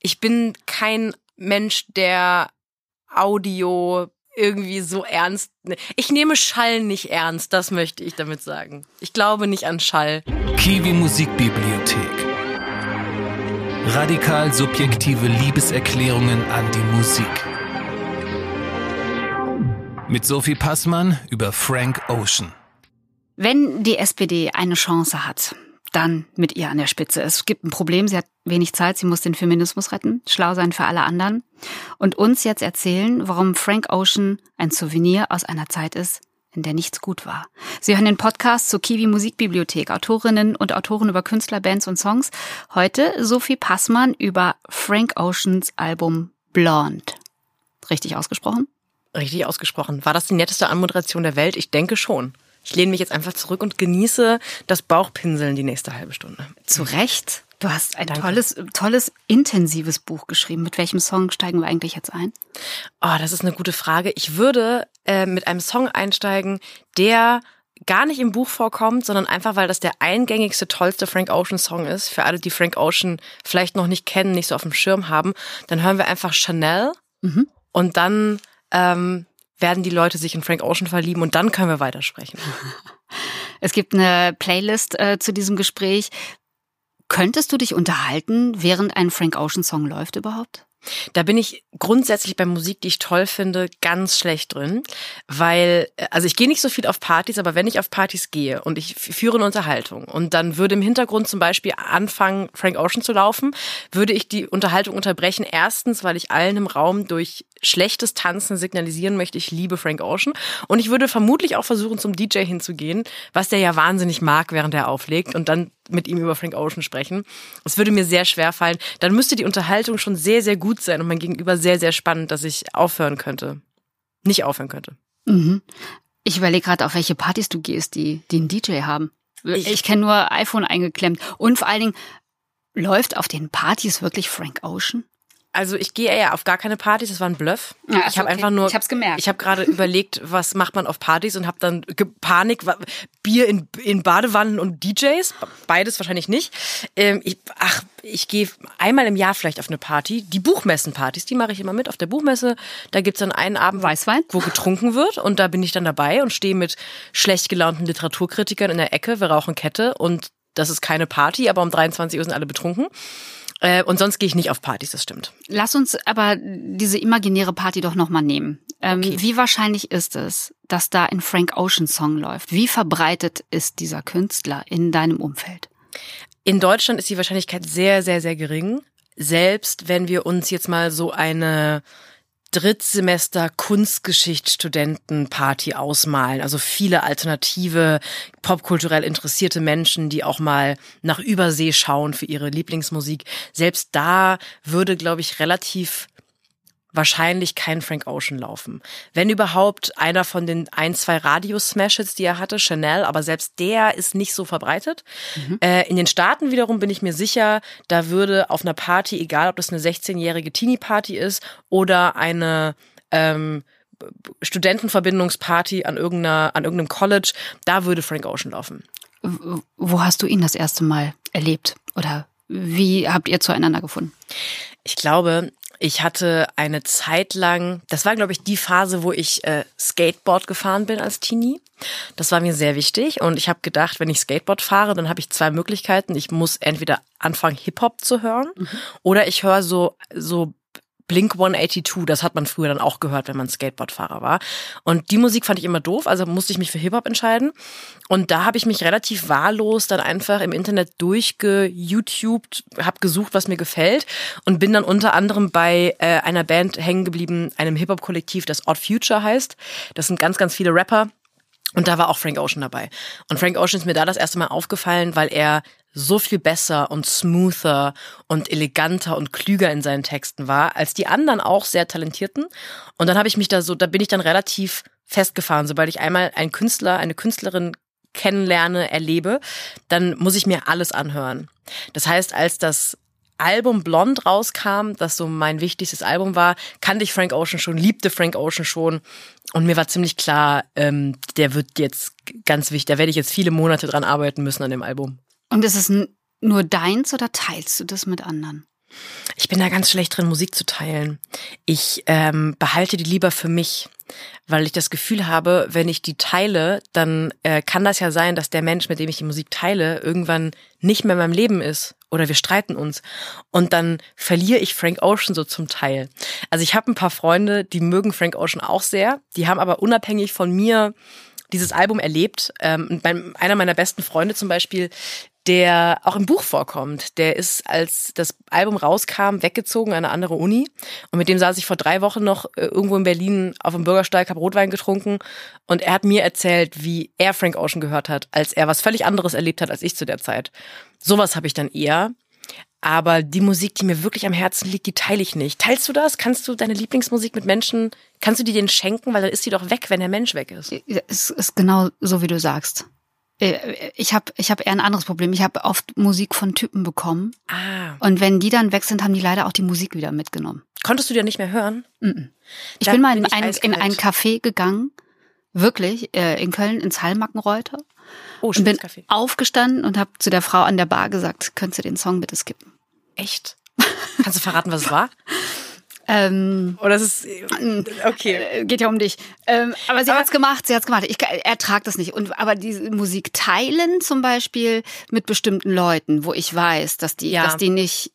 ich bin kein Mensch, der Audio irgendwie so ernst. Ich nehme Schall nicht ernst, das möchte ich damit sagen. Ich glaube nicht an Schall. Kiwi Musikbibliothek. Radikal subjektive Liebeserklärungen an die Musik. Mit Sophie Passmann über Frank Ocean. Wenn die SPD eine Chance hat, dann mit ihr an der Spitze. Es gibt ein Problem, sie hat wenig Zeit, sie muss den Feminismus retten, schlau sein für alle anderen und uns jetzt erzählen, warum Frank Ocean ein Souvenir aus einer Zeit ist, in der nichts gut war. Sie hören den Podcast zur Kiwi Musikbibliothek, Autorinnen und Autoren über Künstler, Bands und Songs. Heute Sophie Passmann über Frank Oceans Album Blonde. Richtig ausgesprochen? Richtig ausgesprochen. War das die netteste Anmoderation der Welt? Ich denke schon. Ich lehne mich jetzt einfach zurück und genieße das Bauchpinseln die nächste halbe Stunde. Zu Recht. Du hast ein tolles, tolles, intensives Buch geschrieben. Mit welchem Song steigen wir eigentlich jetzt ein? Oh, das ist eine gute Frage. Ich würde äh, mit einem Song einsteigen, der gar nicht im Buch vorkommt, sondern einfach, weil das der eingängigste, tollste Frank Ocean Song ist. Für alle, die Frank Ocean vielleicht noch nicht kennen, nicht so auf dem Schirm haben, dann hören wir einfach Chanel mhm. und dann ähm, werden die Leute sich in Frank Ocean verlieben und dann können wir weitersprechen. Es gibt eine Playlist äh, zu diesem Gespräch. Könntest du dich unterhalten, während ein Frank Ocean Song läuft überhaupt? Da bin ich grundsätzlich bei Musik, die ich toll finde, ganz schlecht drin, weil also ich gehe nicht so viel auf Partys, aber wenn ich auf Partys gehe und ich führe eine Unterhaltung und dann würde im Hintergrund zum Beispiel anfangen Frank Ocean zu laufen, würde ich die Unterhaltung unterbrechen. Erstens, weil ich allen im Raum durch schlechtes Tanzen signalisieren möchte, ich liebe Frank Ocean und ich würde vermutlich auch versuchen zum DJ hinzugehen, was der ja wahnsinnig mag, während er auflegt und dann mit ihm über Frank Ocean sprechen. Es würde mir sehr schwer fallen. Dann müsste die Unterhaltung schon sehr, sehr gut sein und mein Gegenüber sehr, sehr spannend, dass ich aufhören könnte. Nicht aufhören könnte. Mhm. Ich überlege gerade, auf welche Partys du gehst, die, die einen DJ haben. Ich, ich kenne nur iPhone eingeklemmt. Und vor allen Dingen, läuft auf den Partys wirklich Frank Ocean? Also ich gehe ja auf gar keine Partys, das war ein Bluff. Ja, ich habe okay. einfach nur Ich hab's gemerkt. Ich habe gerade überlegt, was macht man auf Partys und habe dann Panik Bier in, in Badewannen und DJs, beides wahrscheinlich nicht. Ähm, ich, ach, ich gehe einmal im Jahr vielleicht auf eine Party, die Buchmessenpartys, die mache ich immer mit auf der Buchmesse. Da gibt's dann einen Abend Weißwein, wo getrunken wird und da bin ich dann dabei und stehe mit schlecht gelaunten Literaturkritikern in der Ecke, wir rauchen Kette und das ist keine Party, aber um 23 Uhr sind alle betrunken. Äh, und sonst gehe ich nicht auf Partys, das stimmt. Lass uns aber diese imaginäre Party doch nochmal nehmen. Ähm, okay. Wie wahrscheinlich ist es, dass da ein Frank Ocean Song läuft? Wie verbreitet ist dieser Künstler in deinem Umfeld? In Deutschland ist die Wahrscheinlichkeit sehr, sehr, sehr gering. Selbst wenn wir uns jetzt mal so eine Drittsemester Kunstgeschichtsstudentenparty ausmalen. Also viele alternative, popkulturell interessierte Menschen, die auch mal nach Übersee schauen für ihre Lieblingsmusik. Selbst da würde, glaube ich, relativ wahrscheinlich kein Frank Ocean laufen. Wenn überhaupt einer von den ein, zwei Radio-Smashes, die er hatte, Chanel, aber selbst der ist nicht so verbreitet. Mhm. Äh, in den Staaten wiederum bin ich mir sicher, da würde auf einer Party, egal ob das eine 16-jährige Teenie-Party ist oder eine ähm, Studentenverbindungsparty an irgendeiner, an irgendeinem College, da würde Frank Ocean laufen. Wo hast du ihn das erste Mal erlebt? Oder wie habt ihr zueinander gefunden? Ich glaube, ich hatte eine Zeit lang, das war glaube ich die Phase, wo ich äh, Skateboard gefahren bin als Teenie. Das war mir sehr wichtig und ich habe gedacht, wenn ich Skateboard fahre, dann habe ich zwei Möglichkeiten. Ich muss entweder anfangen Hip Hop zu hören mhm. oder ich höre so so Blink 182, das hat man früher dann auch gehört, wenn man Skateboardfahrer war. Und die Musik fand ich immer doof, also musste ich mich für Hip-Hop entscheiden. Und da habe ich mich relativ wahllos dann einfach im Internet durchge-YouTubed, habe gesucht, was mir gefällt und bin dann unter anderem bei äh, einer Band hängen geblieben, einem Hip-Hop-Kollektiv, das Odd Future heißt. Das sind ganz, ganz viele Rapper. Und da war auch Frank Ocean dabei. Und Frank Ocean ist mir da das erste Mal aufgefallen, weil er so viel besser und smoother und eleganter und klüger in seinen Texten war, als die anderen auch sehr talentierten. Und dann habe ich mich da so, da bin ich dann relativ festgefahren. Sobald ich einmal einen Künstler, eine Künstlerin kennenlerne, erlebe, dann muss ich mir alles anhören. Das heißt, als das Album Blond rauskam, das so mein wichtigstes Album war, kannte ich Frank Ocean schon, liebte Frank Ocean schon und mir war ziemlich klar, ähm, der wird jetzt ganz wichtig, da werde ich jetzt viele Monate dran arbeiten müssen an dem Album. Und ist es nur deins oder teilst du das mit anderen? Ich bin da ganz schlecht drin, Musik zu teilen. Ich ähm, behalte die lieber für mich, weil ich das Gefühl habe, wenn ich die teile, dann äh, kann das ja sein, dass der Mensch, mit dem ich die Musik teile, irgendwann nicht mehr in meinem Leben ist oder wir streiten uns und dann verliere ich Frank Ocean so zum Teil. Also ich habe ein paar Freunde, die mögen Frank Ocean auch sehr, die haben aber unabhängig von mir dieses Album erlebt. Ähm, einer meiner besten Freunde zum Beispiel, der auch im Buch vorkommt. Der ist, als das Album rauskam, weggezogen an eine andere Uni. Und mit dem saß ich vor drei Wochen noch äh, irgendwo in Berlin auf dem Bürgersteig, habe Rotwein getrunken. Und er hat mir erzählt, wie er Frank Ocean gehört hat, als er was völlig anderes erlebt hat als ich zu der Zeit. Sowas habe ich dann eher. Aber die Musik, die mir wirklich am Herzen liegt, die teile ich nicht. Teilst du das? Kannst du deine Lieblingsmusik mit Menschen, kannst du die denen schenken? Weil dann ist die doch weg, wenn der Mensch weg ist. Es ist genau so, wie du sagst. Äh, ich habe ich hab eher ein anderes Problem. Ich habe oft Musik von Typen bekommen. Ah. Und wenn die dann weg sind, haben die leider auch die Musik wieder mitgenommen. Konntest du dir nicht mehr hören? Mm -mm. Ich bin mal in, bin ein, in ein Café gegangen, wirklich, äh, in Köln, ins Hallmackenreuter. Oh, und bin Café. aufgestanden und habe zu der Frau an der Bar gesagt, könntest du den Song bitte skippen? Echt? Kannst du verraten, was es war? Ähm, Oder ist es okay? Äh, geht ja um dich. Ähm, aber sie aber, hat's gemacht. Sie hat's gemacht. Ich ertrag das nicht. Und aber diese Musik teilen zum Beispiel mit bestimmten Leuten, wo ich weiß, dass die, ja. dass die nicht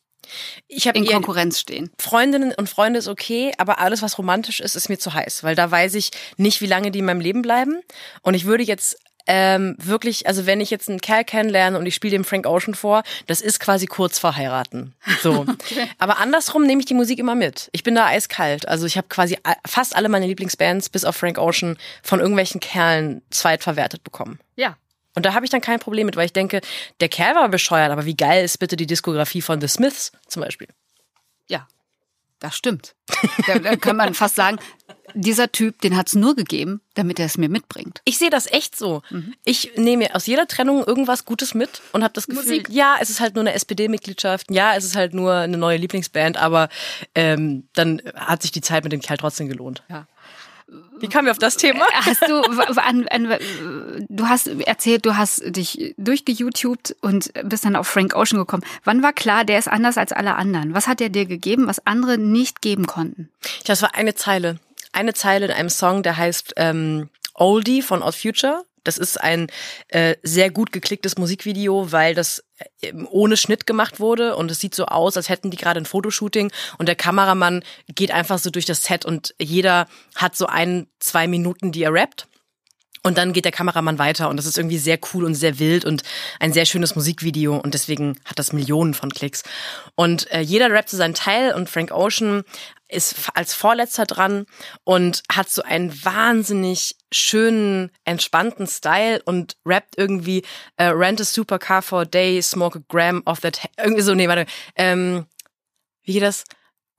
ich in Konkurrenz stehen. Freundinnen und Freunde ist okay, aber alles, was romantisch ist, ist mir zu heiß, weil da weiß ich nicht, wie lange die in meinem Leben bleiben. Und ich würde jetzt ähm, wirklich, also wenn ich jetzt einen Kerl kennenlerne und ich spiele dem Frank Ocean vor, das ist quasi kurz vor heiraten. So. okay. Aber andersrum nehme ich die Musik immer mit. Ich bin da eiskalt. Also ich habe quasi fast alle meine Lieblingsbands bis auf Frank Ocean von irgendwelchen Kerlen zweitverwertet bekommen. Ja. Und da habe ich dann kein Problem mit, weil ich denke, der Kerl war bescheuert, aber wie geil ist bitte die Diskografie von The Smiths zum Beispiel? Ja, das stimmt. da, da kann man fast sagen, dieser Typ, den hat's nur gegeben, damit er es mir mitbringt. Ich sehe das echt so. Mhm. Ich nehme aus jeder Trennung irgendwas Gutes mit und habe das Gefühl, Musik. ja, es ist halt nur eine SPD-Mitgliedschaft, ja, es ist halt nur eine neue Lieblingsband, aber ähm, dann hat sich die Zeit mit dem Kerl trotzdem gelohnt. Ja. Wie kamen wir auf das Thema? Hast du, an, an, du hast erzählt, du hast dich durchgeYouTubed und bist dann auf Frank Ocean gekommen. Wann war klar, der ist anders als alle anderen? Was hat er dir gegeben, was andere nicht geben konnten? Das war eine Zeile eine Zeile in einem Song, der heißt ähm, Oldie von Odd Future. Das ist ein äh, sehr gut geklicktes Musikvideo, weil das äh, ohne Schnitt gemacht wurde und es sieht so aus, als hätten die gerade ein Fotoshooting und der Kameramann geht einfach so durch das Set und jeder hat so ein, zwei Minuten, die er rappt. Und dann geht der Kameramann weiter und das ist irgendwie sehr cool und sehr wild und ein sehr schönes Musikvideo und deswegen hat das Millionen von Klicks. Und äh, jeder rappt so seinen Teil und Frank Ocean ist als Vorletzter dran und hat so einen wahnsinnig schönen, entspannten Style und rappt irgendwie äh, Rent a Supercar for a Day, Smoke a Gram of that... Irgendwie so, nee, warte. Ähm, wie geht das?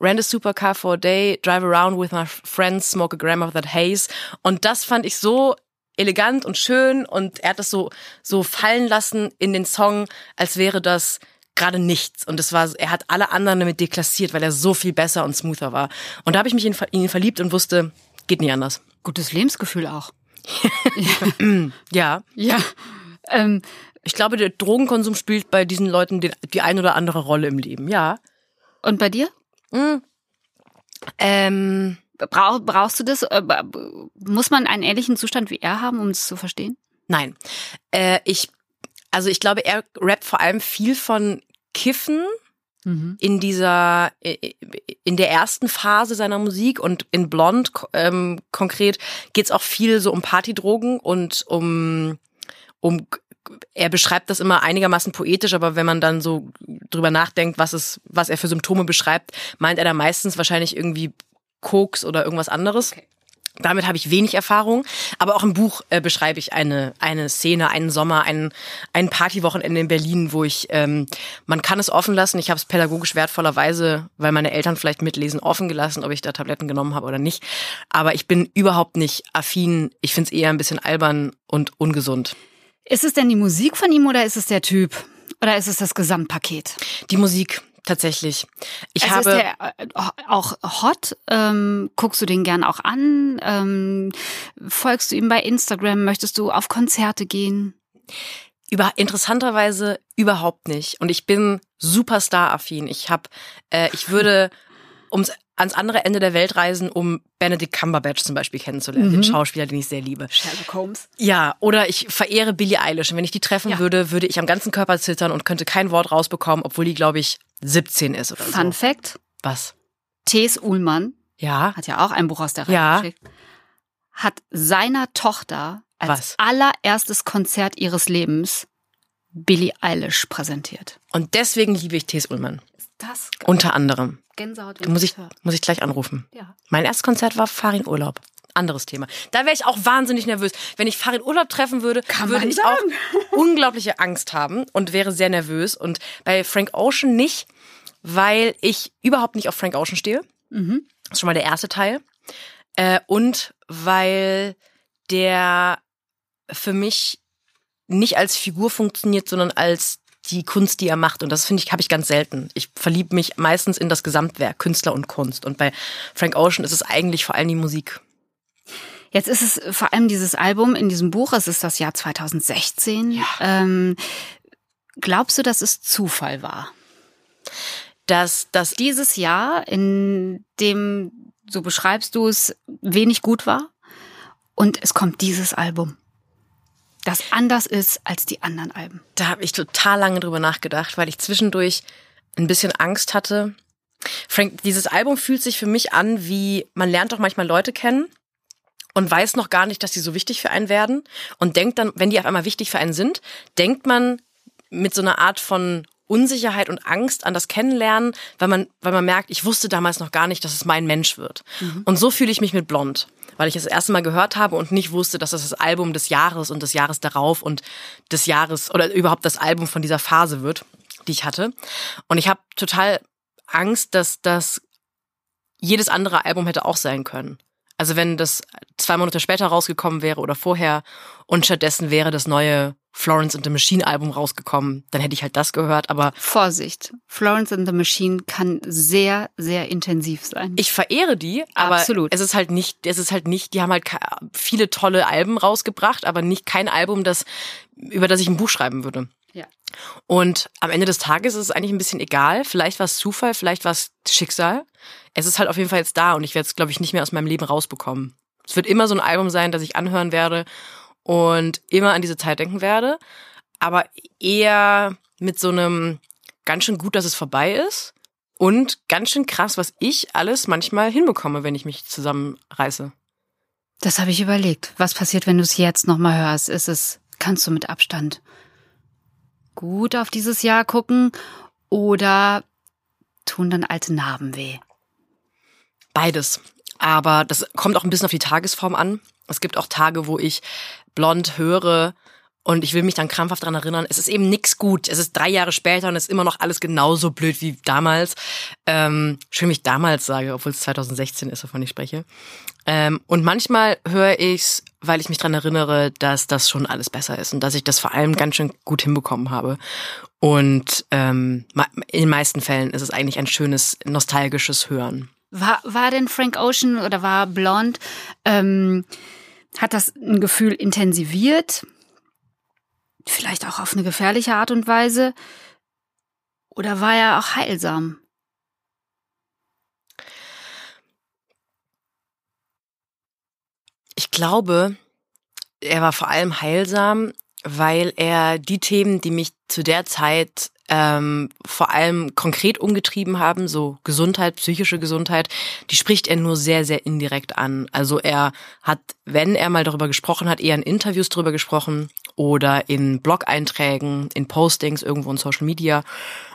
Rent a supercar for a day, drive around with my friends, smoke a gram of that haze. Und das fand ich so elegant und schön und er hat das so, so fallen lassen in den Song, als wäre das gerade nichts. Und es war, er hat alle anderen damit deklassiert, weil er so viel besser und smoother war. Und da habe ich mich in, ihn verliebt und wusste, geht nie anders. Gutes Lebensgefühl auch. ja. Ja. Ähm, ich glaube, der Drogenkonsum spielt bei diesen Leuten die, die ein oder andere Rolle im Leben, ja. Und bei dir? Mhm. Ähm, Brauch, brauchst du das? Äh, muss man einen ähnlichen Zustand wie er haben, um es zu verstehen? Nein. Äh, ich, also ich glaube, er rappt vor allem viel von Kiffen mhm. in dieser, in der ersten Phase seiner Musik und in Blond ähm, konkret geht's auch viel so um Partydrogen und um um er beschreibt das immer einigermaßen poetisch, aber wenn man dann so drüber nachdenkt, was es, was er für Symptome beschreibt, meint er da meistens wahrscheinlich irgendwie Koks oder irgendwas anderes. Okay. Damit habe ich wenig Erfahrung, aber auch im Buch äh, beschreibe ich eine eine Szene, einen Sommer, ein ein Partywochenende in Berlin, wo ich ähm, man kann es offen lassen. Ich habe es pädagogisch wertvollerweise, weil meine Eltern vielleicht mitlesen, offen gelassen, ob ich da Tabletten genommen habe oder nicht. Aber ich bin überhaupt nicht affin. Ich finde es eher ein bisschen albern und ungesund. Ist es denn die Musik von ihm oder ist es der Typ oder ist es das Gesamtpaket? Die Musik tatsächlich. Ich also habe ist der äh, auch hot. Ähm, guckst du den gern auch an? Ähm, folgst du ihm bei Instagram? Möchtest du auf Konzerte gehen? Über interessanterweise überhaupt nicht. Und ich bin Superstar-affin. Ich habe, äh, ich würde ums ans andere Ende der Welt reisen, um Benedict Cumberbatch zum Beispiel kennenzulernen, mhm. den Schauspieler, den ich sehr liebe. Sherlock Holmes. Ja, oder ich verehre Billie Eilish. Und wenn ich die treffen ja. würde, würde ich am ganzen Körper zittern und könnte kein Wort rausbekommen, obwohl die, glaube ich, 17 ist oder Fun so. Fun Fact. Was? T.S. Ullmann. Ja. Hat ja auch ein Buch aus der Reihe ja. geschickt. Hat seiner Tochter als Was? allererstes Konzert ihres Lebens Billie Eilish präsentiert. Und deswegen liebe ich T.S. Ullmann. Das Unter anderem. Gänsehaut. Muss ich, muss ich gleich anrufen. Ja. Mein erstes Konzert war Farin Urlaub. Anderes Thema. Da wäre ich auch wahnsinnig nervös. Wenn ich Farin Urlaub treffen würde, Kann würde ich sagen. auch unglaubliche Angst haben und wäre sehr nervös. Und bei Frank Ocean nicht, weil ich überhaupt nicht auf Frank Ocean stehe. Mhm. Das ist schon mal der erste Teil. Äh, und weil der für mich nicht als Figur funktioniert, sondern als die Kunst, die er macht. Und das finde ich, habe ich ganz selten. Ich verliebe mich meistens in das Gesamtwerk, Künstler und Kunst. Und bei Frank Ocean ist es eigentlich vor allem die Musik. Jetzt ist es vor allem dieses Album in diesem Buch, es ist das Jahr 2016. Ja. Ähm, glaubst du, dass es Zufall war? Dass das Dieses Jahr, in dem, so beschreibst du es, wenig gut war und es kommt dieses Album, das anders ist als die anderen Alben. da habe ich total lange drüber nachgedacht, weil ich zwischendurch ein bisschen Angst hatte. Frank, dieses Album fühlt sich für mich an, wie man lernt doch manchmal Leute kennen und weiß noch gar nicht, dass sie so wichtig für einen werden und denkt dann, wenn die auf einmal wichtig für einen sind, denkt man mit so einer Art von Unsicherheit und Angst an das Kennenlernen, weil man, weil man merkt, ich wusste damals noch gar nicht, dass es mein Mensch wird. Und so fühle ich mich mit Blond, weil ich es das erste Mal gehört habe und nicht wusste, dass das das Album des Jahres und des Jahres darauf und des Jahres oder überhaupt das Album von dieser Phase wird, die ich hatte. Und ich habe total Angst, dass das jedes andere Album hätte auch sein können. Also wenn das zwei Monate später rausgekommen wäre oder vorher und stattdessen wäre das neue Florence and the Machine Album rausgekommen, dann hätte ich halt das gehört. Aber Vorsicht, Florence and the Machine kann sehr, sehr intensiv sein. ich verehre die, aber Absolut. es ist halt nicht, es ist halt nicht, die haben halt viele tolle Alben rausgebracht, aber nicht kein Album, das, über das ich ein Buch schreiben würde. ja. Und am Ende des Tages ist es eigentlich ein bisschen egal. Vielleicht war es Zufall, vielleicht war es Schicksal. Es ist halt auf jeden Fall jetzt da und ich werde es, glaube ich, nicht mehr aus meinem Leben rausbekommen. Es wird immer so ein Album sein, das ich anhören werde und immer an diese Zeit denken werde, aber eher mit so einem ganz schön gut, dass es vorbei ist und ganz schön krass, was ich alles manchmal hinbekomme, wenn ich mich zusammenreiße. Das habe ich überlegt. Was passiert, wenn du es jetzt nochmal hörst? Ist es, kannst du mit Abstand gut auf dieses Jahr gucken oder tun dann alte Narben weh? Beides. Aber das kommt auch ein bisschen auf die Tagesform an. Es gibt auch Tage, wo ich blond höre und ich will mich dann krampfhaft dran erinnern. Es ist eben nix gut. Es ist drei Jahre später und es ist immer noch alles genauso blöd wie damals. Ähm, schön, wie ich damals sage, obwohl es 2016 ist, wovon ich spreche. Ähm, und manchmal höre ich's, weil ich mich dran erinnere, dass das schon alles besser ist und dass ich das vor allem ganz schön gut hinbekommen habe. Und ähm, in den meisten Fällen ist es eigentlich ein schönes, nostalgisches Hören. War, war denn Frank Ocean oder war Blond, ähm, hat das ein Gefühl intensiviert? Vielleicht auch auf eine gefährliche Art und Weise? Oder war er auch heilsam? Ich glaube, er war vor allem heilsam, weil er die Themen, die mich zu der Zeit ähm, vor allem konkret umgetrieben haben, so Gesundheit, psychische Gesundheit, die spricht er nur sehr, sehr indirekt an. Also er hat, wenn er mal darüber gesprochen hat, eher in Interviews darüber gesprochen oder in Blog-Einträgen, in Postings irgendwo in Social Media.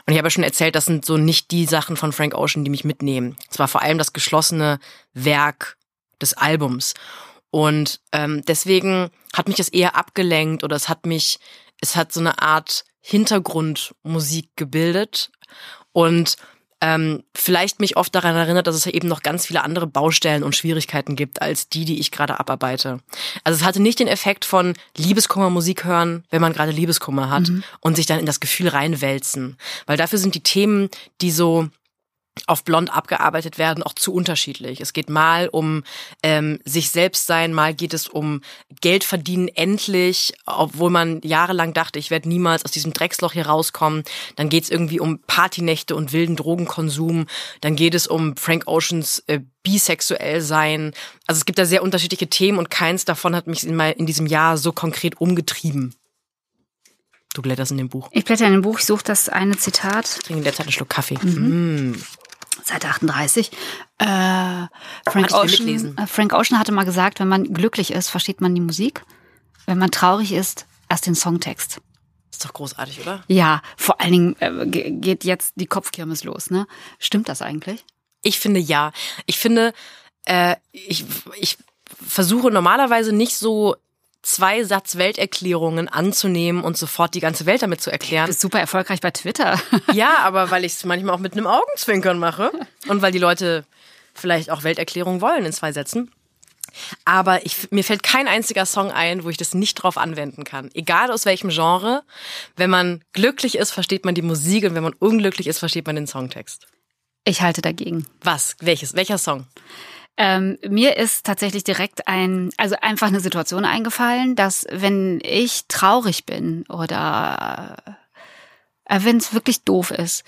Und ich habe ja schon erzählt, das sind so nicht die Sachen von Frank Ocean, die mich mitnehmen. Es war vor allem das geschlossene Werk des Albums. Und ähm, deswegen hat mich das eher abgelenkt oder es hat mich, es hat so eine Art Hintergrundmusik gebildet und ähm, vielleicht mich oft daran erinnert, dass es eben noch ganz viele andere Baustellen und Schwierigkeiten gibt als die, die ich gerade abarbeite. Also es hatte nicht den Effekt von Liebeskummer Musik hören, wenn man gerade Liebeskummer hat und sich dann in das Gefühl reinwälzen, weil dafür sind die Themen, die so auf Blond abgearbeitet werden, auch zu unterschiedlich. Es geht mal um ähm, sich selbst sein, mal geht es um Geld verdienen endlich, obwohl man jahrelang dachte, ich werde niemals aus diesem Drecksloch hier rauskommen. Dann geht es irgendwie um Partynächte und wilden Drogenkonsum. Dann geht es um Frank Oceans äh, bisexuell sein. Also es gibt da sehr unterschiedliche Themen und keins davon hat mich in, mein, in diesem Jahr so konkret umgetrieben. Du blätterst in dem Buch. Ich blätter in dem Buch, ich suche das eine Zitat. Ich trinke in der Zeit einen Schluck Kaffee. Mhm. Mm. Seite 38. Äh, Frank, Ocean, äh, Frank Ocean hatte mal gesagt, wenn man glücklich ist, versteht man die Musik. Wenn man traurig ist, erst den Songtext. Ist doch großartig, oder? Ja, vor allen Dingen äh, geht jetzt die Kopfkirmes los, ne? Stimmt das eigentlich? Ich finde ja. Ich finde, äh, ich, ich versuche normalerweise nicht so zwei Satz Welterklärungen anzunehmen und sofort die ganze Welt damit zu erklären. Du bist super erfolgreich bei Twitter. ja, aber weil ich es manchmal auch mit einem Augenzwinkern mache und weil die Leute vielleicht auch Welterklärungen wollen in zwei Sätzen. Aber ich, mir fällt kein einziger Song ein, wo ich das nicht drauf anwenden kann. Egal aus welchem Genre. Wenn man glücklich ist, versteht man die Musik und wenn man unglücklich ist, versteht man den Songtext. Ich halte dagegen. Was? Welches? Welcher Song? Ähm, mir ist tatsächlich direkt ein, also einfach eine Situation eingefallen, dass wenn ich traurig bin oder äh, wenn es wirklich doof ist,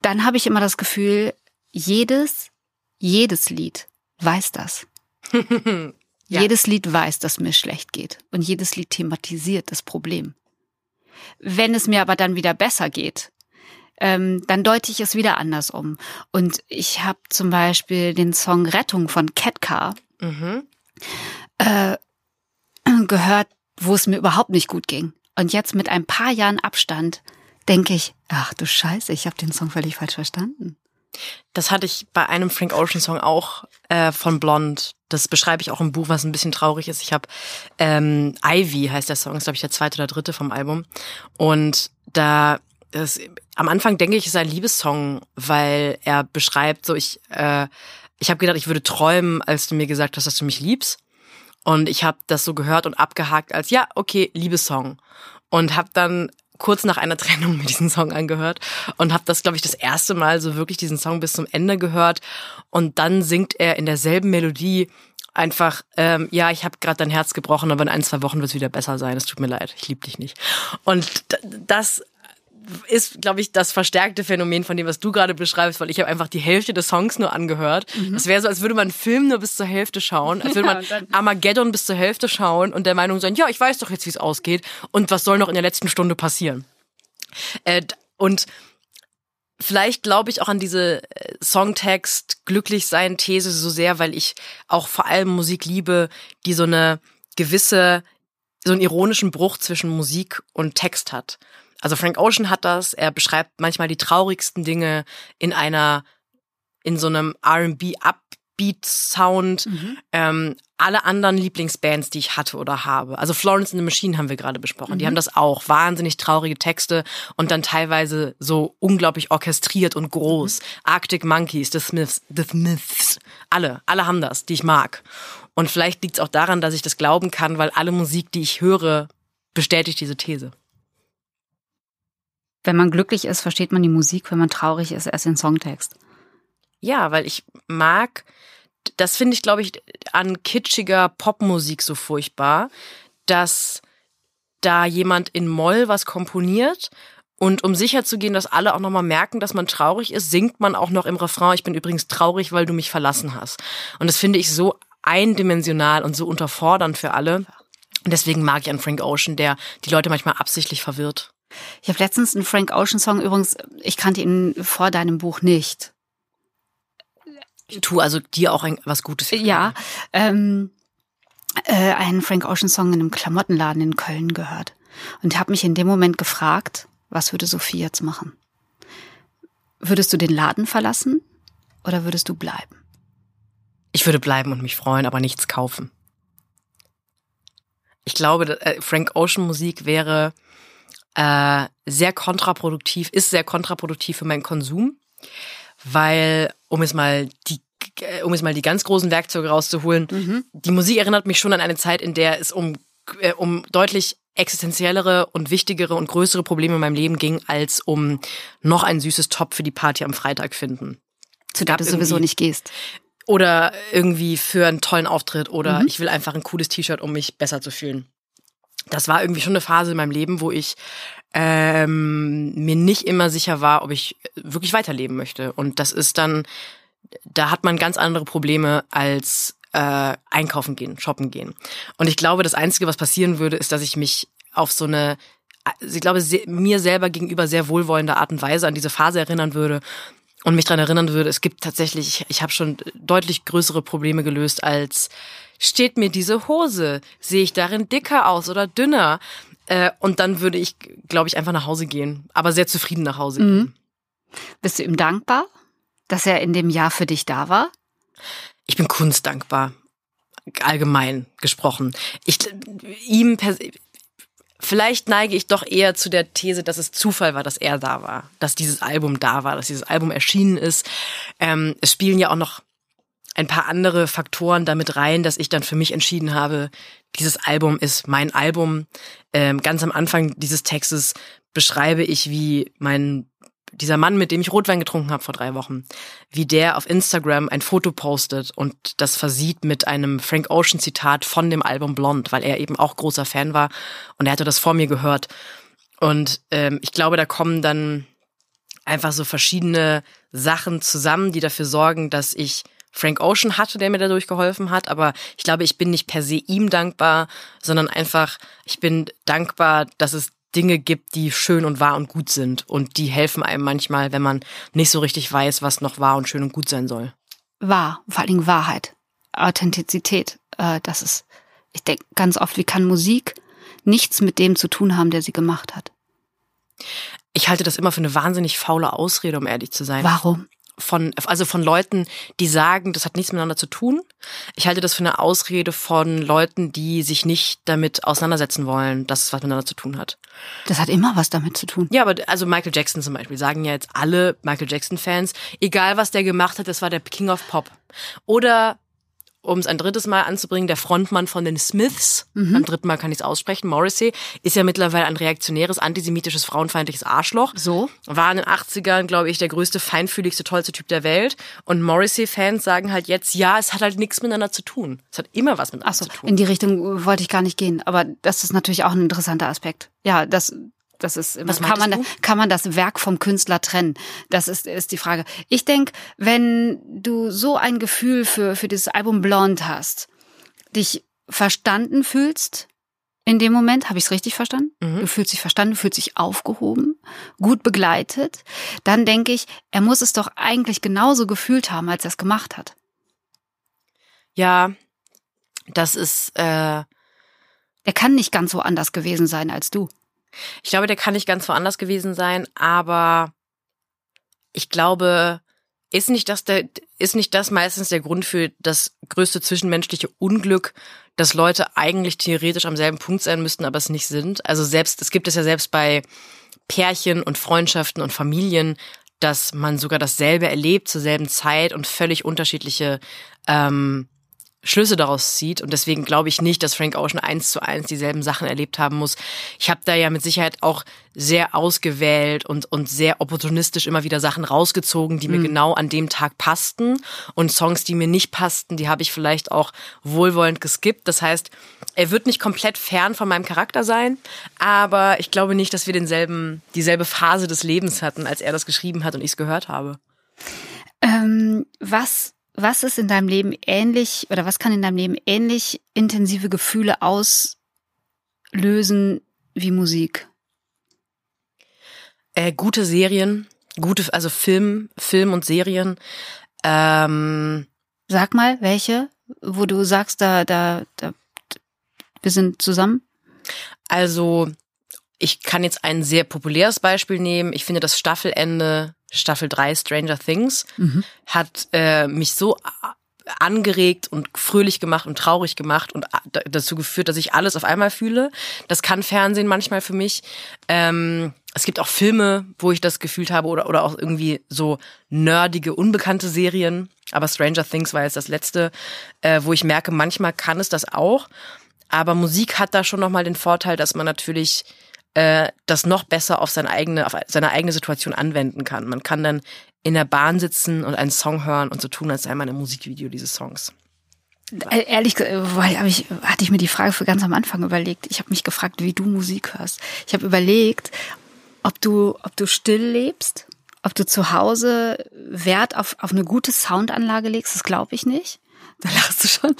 dann habe ich immer das Gefühl, jedes, jedes Lied weiß das. ja. Jedes Lied weiß, dass mir schlecht geht. Und jedes Lied thematisiert das Problem. Wenn es mir aber dann wieder besser geht, ähm, dann deute ich es wieder anders um. Und ich habe zum Beispiel den Song Rettung von Ketka mhm. äh, gehört, wo es mir überhaupt nicht gut ging. Und jetzt mit ein paar Jahren Abstand denke ich, ach du Scheiße, ich habe den Song völlig falsch verstanden. Das hatte ich bei einem Frank Ocean Song auch äh, von Blond. Das beschreibe ich auch im Buch, was ein bisschen traurig ist. Ich habe ähm, Ivy heißt der Song, ist glaube ich der zweite oder dritte vom Album. Und da das, am Anfang denke ich, ist ein Liebessong, weil er beschreibt, so ich, äh, ich habe gedacht, ich würde träumen, als du mir gesagt hast, dass du mich liebst. Und ich habe das so gehört und abgehakt als, ja, okay, Liebessong. Und habe dann kurz nach einer Trennung mir diesen Song angehört und habe das, glaube ich, das erste Mal so wirklich diesen Song bis zum Ende gehört. Und dann singt er in derselben Melodie einfach, ähm, ja, ich habe gerade dein Herz gebrochen, aber in ein, zwei Wochen wird es wieder besser sein. Es tut mir leid, ich liebe dich nicht. Und das ist, glaube ich, das verstärkte Phänomen von dem, was du gerade beschreibst, weil ich habe einfach die Hälfte des Songs nur angehört. Mhm. Das wäre so, als würde man einen Film nur bis zur Hälfte schauen, als würde man Armageddon bis zur Hälfte schauen und der Meinung sein, ja, ich weiß doch jetzt, wie es ausgeht und was soll noch in der letzten Stunde passieren. Äh, und vielleicht glaube ich auch an diese äh, Songtext glücklich sein These so sehr, weil ich auch vor allem Musik liebe, die so eine gewisse so einen ironischen Bruch zwischen Musik und Text hat. Also Frank Ocean hat das. Er beschreibt manchmal die traurigsten Dinge in einer, in so einem R&B Upbeat Sound. Mhm. Ähm, alle anderen Lieblingsbands, die ich hatte oder habe. Also Florence and the Machine haben wir gerade besprochen. Mhm. Die haben das auch. Wahnsinnig traurige Texte und dann teilweise so unglaublich orchestriert und groß. Mhm. Arctic Monkeys, The Smiths, The Smiths. Alle, alle haben das, die ich mag. Und vielleicht liegt es auch daran, dass ich das glauben kann, weil alle Musik, die ich höre, bestätigt diese These. Wenn man glücklich ist, versteht man die Musik, wenn man traurig ist, erst den Songtext. Ja, weil ich mag, das finde ich, glaube ich, an kitschiger Popmusik so furchtbar, dass da jemand in Moll was komponiert und um sicher zu gehen, dass alle auch nochmal merken, dass man traurig ist, singt man auch noch im Refrain, ich bin übrigens traurig, weil du mich verlassen hast. Und das finde ich so eindimensional und so unterfordernd für alle. Und deswegen mag ich an Frank Ocean, der die Leute manchmal absichtlich verwirrt. Ich habe letztens einen Frank Ocean Song übrigens, ich kannte ihn vor deinem Buch nicht. Ich tue also dir auch ein, was Gutes. Ja, ähm, äh, einen Frank Ocean Song in einem Klamottenladen in Köln gehört und habe mich in dem Moment gefragt, was würde Sophie jetzt machen? Würdest du den Laden verlassen oder würdest du bleiben? Ich würde bleiben und mich freuen, aber nichts kaufen. Ich glaube, äh, Frank Ocean Musik wäre äh, sehr kontraproduktiv, ist sehr kontraproduktiv für meinen Konsum, weil, um es mal die äh, um es mal die ganz großen Werkzeuge rauszuholen, mhm. die Musik erinnert mich schon an eine Zeit, in der es um, äh, um deutlich existenziellere und wichtigere und größere Probleme in meinem Leben ging, als um noch ein süßes Top für die Party am Freitag finden. Zu der du sowieso nicht gehst. Oder irgendwie für einen tollen Auftritt oder mhm. ich will einfach ein cooles T-Shirt, um mich besser zu fühlen. Das war irgendwie schon eine Phase in meinem Leben, wo ich ähm, mir nicht immer sicher war, ob ich wirklich weiterleben möchte. Und das ist dann, da hat man ganz andere Probleme als äh, einkaufen gehen, shoppen gehen. Und ich glaube, das Einzige, was passieren würde, ist, dass ich mich auf so eine, ich glaube, mir selber gegenüber sehr wohlwollende Art und Weise an diese Phase erinnern würde und mich daran erinnern würde, es gibt tatsächlich, ich, ich habe schon deutlich größere Probleme gelöst als steht mir diese Hose? Sehe ich darin dicker aus oder dünner? Äh, und dann würde ich, glaube ich, einfach nach Hause gehen, aber sehr zufrieden nach Hause gehen. Mhm. Bist du ihm dankbar, dass er in dem Jahr für dich da war? Ich bin kunstdankbar, allgemein gesprochen. Ich ihm Vielleicht neige ich doch eher zu der These, dass es Zufall war, dass er da war, dass dieses Album da war, dass dieses Album erschienen ist. Ähm, es spielen ja auch noch ein paar andere Faktoren damit rein, dass ich dann für mich entschieden habe, dieses Album ist mein Album. Ähm, ganz am Anfang dieses Textes beschreibe ich, wie mein dieser Mann, mit dem ich Rotwein getrunken habe vor drei Wochen, wie der auf Instagram ein Foto postet und das versieht mit einem Frank Ocean Zitat von dem Album Blond, weil er eben auch großer Fan war und er hatte das vor mir gehört. Und ähm, ich glaube, da kommen dann einfach so verschiedene Sachen zusammen, die dafür sorgen, dass ich Frank Ocean hatte, der mir dadurch geholfen hat. Aber ich glaube, ich bin nicht per se ihm dankbar, sondern einfach, ich bin dankbar, dass es Dinge gibt, die schön und wahr und gut sind. Und die helfen einem manchmal, wenn man nicht so richtig weiß, was noch wahr und schön und gut sein soll. Wahr, vor allen Dingen Wahrheit, Authentizität. Äh, das ist, ich denke ganz oft, wie kann Musik nichts mit dem zu tun haben, der sie gemacht hat? Ich halte das immer für eine wahnsinnig faule Ausrede, um ehrlich zu sein. Warum? Von, also von Leuten, die sagen, das hat nichts miteinander zu tun. Ich halte das für eine Ausrede von Leuten, die sich nicht damit auseinandersetzen wollen, dass es was miteinander zu tun hat. Das hat immer was damit zu tun. Ja, aber also Michael Jackson zum Beispiel sagen ja jetzt alle Michael Jackson-Fans, egal was der gemacht hat, das war der King of Pop. Oder um es ein drittes Mal anzubringen, der Frontmann von den Smiths, mhm. beim dritten Mal kann ich es aussprechen, Morrissey, ist ja mittlerweile ein reaktionäres, antisemitisches, frauenfeindliches Arschloch. So. War in den 80ern, glaube ich, der größte, feinfühligste, tollste Typ der Welt. Und Morrissey-Fans sagen halt jetzt, ja, es hat halt nichts miteinander zu tun. Es hat immer was miteinander so, zu tun. In die Richtung wollte ich gar nicht gehen, aber das ist natürlich auch ein interessanter Aspekt. Ja, das, das ist Was kann man, du? kann man das Werk vom Künstler trennen? Das ist, ist die Frage. Ich denke, wenn du so ein Gefühl für, für dieses Album Blond hast, dich verstanden fühlst, in dem Moment, habe ich es richtig verstanden? Mhm. Du fühlst dich verstanden, du fühlst dich aufgehoben, gut begleitet. Dann denke ich, er muss es doch eigentlich genauso gefühlt haben, als er es gemacht hat. Ja, das ist. Äh er kann nicht ganz so anders gewesen sein als du. Ich glaube, der kann nicht ganz woanders gewesen sein, aber ich glaube, ist nicht das der, ist nicht das meistens der Grund für das größte zwischenmenschliche Unglück, dass Leute eigentlich theoretisch am selben Punkt sein müssten, aber es nicht sind? Also selbst, es gibt es ja selbst bei Pärchen und Freundschaften und Familien, dass man sogar dasselbe erlebt zur selben Zeit und völlig unterschiedliche ähm, Schlüsse daraus zieht. Und deswegen glaube ich nicht, dass Frank Ocean eins zu eins dieselben Sachen erlebt haben muss. Ich habe da ja mit Sicherheit auch sehr ausgewählt und, und sehr opportunistisch immer wieder Sachen rausgezogen, die mhm. mir genau an dem Tag passten. Und Songs, die mir nicht passten, die habe ich vielleicht auch wohlwollend geskippt. Das heißt, er wird nicht komplett fern von meinem Charakter sein, aber ich glaube nicht, dass wir denselben, dieselbe Phase des Lebens hatten, als er das geschrieben hat und ich es gehört habe. Ähm, was was ist in deinem Leben ähnlich oder was kann in deinem Leben ähnlich intensive Gefühle auslösen wie Musik? Äh, gute Serien, gute, also Film, Film und Serien. Ähm, Sag mal, welche, wo du sagst, da, da, da, wir sind zusammen? Also, ich kann jetzt ein sehr populäres Beispiel nehmen. Ich finde das Staffelende Staffel 3 Stranger Things mhm. hat äh, mich so angeregt und fröhlich gemacht und traurig gemacht und dazu geführt, dass ich alles auf einmal fühle. Das kann Fernsehen manchmal für mich. Ähm, es gibt auch Filme, wo ich das gefühlt habe oder, oder auch irgendwie so nerdige, unbekannte Serien. Aber Stranger Things war jetzt das letzte, äh, wo ich merke, manchmal kann es das auch. Aber Musik hat da schon nochmal den Vorteil, dass man natürlich äh, das noch besser auf seine eigene, auf seine eigene Situation anwenden kann. Man kann dann in der Bahn sitzen und einen Song hören und so tun, als sei man im Musikvideo dieses Songs. Äh, Ehrlich gesagt, hab ich, hatte ich mir die Frage für ganz am Anfang überlegt. Ich habe mich gefragt, wie du Musik hörst. Ich habe überlegt, ob du, ob du still lebst, ob du zu Hause Wert auf, auf eine gute Soundanlage legst. Das glaube ich nicht. Da lachst du schon.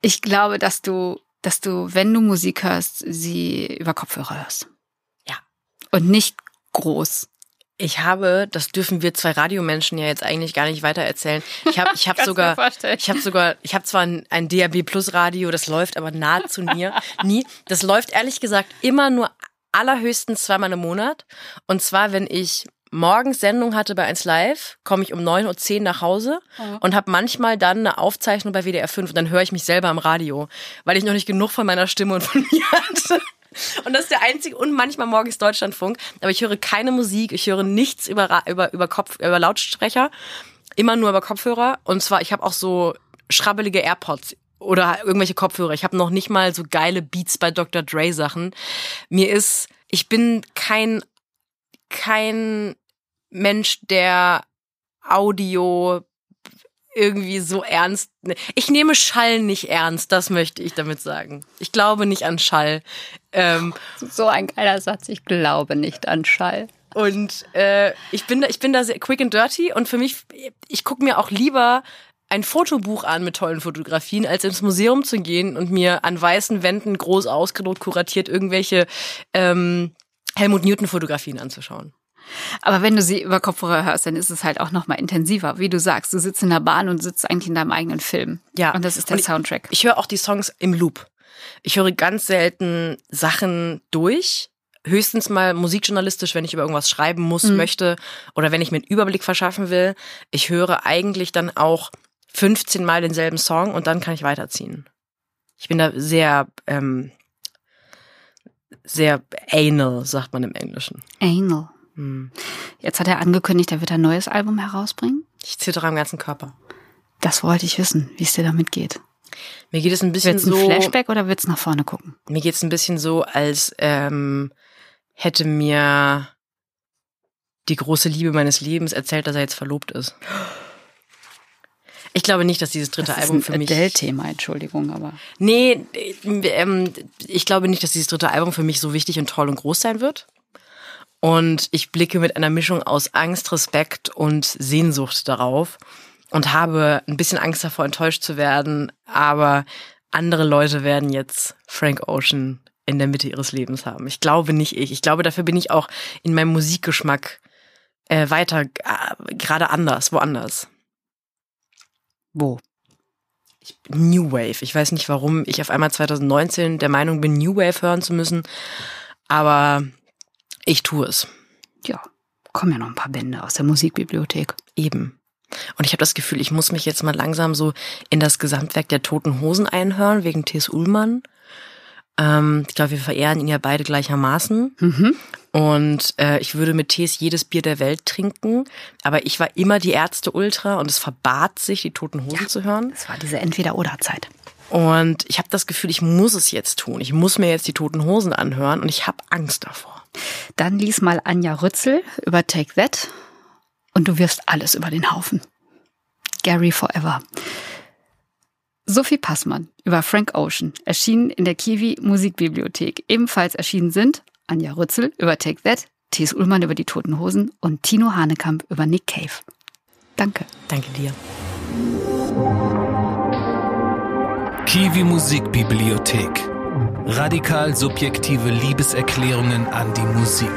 Ich glaube, dass du, dass du, wenn du Musik hörst, sie über Kopfhörer hörst. Und nicht groß. Ich habe, das dürfen wir zwei Radiomenschen ja jetzt eigentlich gar nicht weiter erzählen. Ich habe ich hab sogar mir ich habe sogar ich habe zwar ein, ein DAB Plus Radio, das läuft aber nahezu nie, nie. Das läuft ehrlich gesagt immer nur allerhöchstens zweimal im Monat und zwar wenn ich morgens Sendung hatte bei 1 Live, komme ich um 9.10 Uhr nach Hause und habe manchmal dann eine Aufzeichnung bei WDR 5 und dann höre ich mich selber am Radio, weil ich noch nicht genug von meiner Stimme und von mir hatte. Und das ist der einzige und manchmal morgens Deutschlandfunk. Aber ich höre keine Musik, ich höre nichts über, über, über Kopf, über Lautsprecher, immer nur über Kopfhörer. Und zwar, ich habe auch so schrabbelige AirPods oder irgendwelche Kopfhörer. Ich habe noch nicht mal so geile Beats bei Dr. Dre Sachen. Mir ist, ich bin kein, kein Mensch, der Audio irgendwie so ernst. Ich nehme Schall nicht ernst, das möchte ich damit sagen. Ich glaube nicht an Schall. Ähm, So ein geiler Satz. Ich glaube nicht an Schall. und äh, ich bin da, ich bin da sehr quick and dirty und für mich, ich gucke mir auch lieber ein Fotobuch an mit tollen Fotografien, als ins Museum zu gehen und mir an weißen Wänden groß ausgedruckt, kuratiert irgendwelche ähm, Helmut Newton Fotografien anzuschauen. Aber wenn du sie über Kopfhörer hörst, dann ist es halt auch noch mal intensiver. Wie du sagst, du sitzt in der Bahn und sitzt eigentlich in deinem eigenen Film. Ja. Und das ist der Und ich- Soundtrack. Ich höre auch die Songs im Loop. Ich höre ganz selten Sachen durch. Höchstens mal musikjournalistisch, wenn ich über irgendwas schreiben muss, möchte oder wenn ich mir einen Überblick verschaffen will. Ich höre eigentlich dann auch 15 Mal denselben Song und dann kann ich weiterziehen. Ich bin da sehr, ähm, sehr anal, sagt man im Englischen. Anal. Hm. Jetzt hat er angekündigt, er wird ein neues Album herausbringen. Ich zittere am ganzen Körper. Das wollte ich wissen, wie es dir damit geht. Mir geht es ein bisschen Wird's ein so. Flashback oder wird's nach vorne gucken? Mir geht's ein bisschen so, als ähm, hätte mir die große Liebe meines Lebens erzählt, dass er jetzt verlobt ist. Ich glaube nicht, dass dieses dritte Das ist Album ein für mich. Adele-Thema, Entschuldigung, aber Nee, ähm, ich glaube nicht, dass dieses dritte Album für mich so wichtig und toll und groß sein wird. Und ich blicke mit einer Mischung aus Angst, Respekt und Sehnsucht darauf und habe ein bisschen Angst davor, enttäuscht zu werden. Aber andere Leute werden jetzt Frank Ocean in der Mitte ihres Lebens haben. Ich glaube nicht ich. Ich glaube, dafür bin ich auch in meinem Musikgeschmack äh, weiter, äh, gerade anders, woanders. wo? New Wave. Ich weiß nicht, warum ich auf einmal 2019 der Meinung bin, New Wave hören zu müssen, aber ich tue es Ja, kommen ja noch ein paar Bände aus der Musikbibliothek. eben. Und ich habe das Gefühl, ich muss mich jetzt mal langsam so in das Gesamtwerk der Toten Hosen einhören, wegen T.S. Ullmann. Ähm, ich glaube, wir verehren ihn ja beide gleichermaßen. Mhm. Und äh, ich würde mit Tees jedes Bier der Welt trinken. Aber ich war immer die Ärzte Ultra und es verbat sich, die Toten Hosen zu hören. Das war diese Entweder-Oder-Zeit. Und ich habe das Gefühl, ich muss es jetzt tun. Ich muss mir jetzt die Toten Hosen anhören und ich habe Angst davor. Dann lies mal Anja Rützel über Take That und du wirfst alles über den Haufen. Gary Forever. Sophie Passmann über Frank Ocean erschienen in der Kiwi Musikbibliothek. Ebenfalls erschienen sind Anja Rützel über Take That, Thies Ullmann über die Toten Hosen und Tino Hanekamp über Nick Cave. Danke. Danke dir. Kiwi Musikbibliothek. Radikal subjektive Liebeserklärungen an die Musik.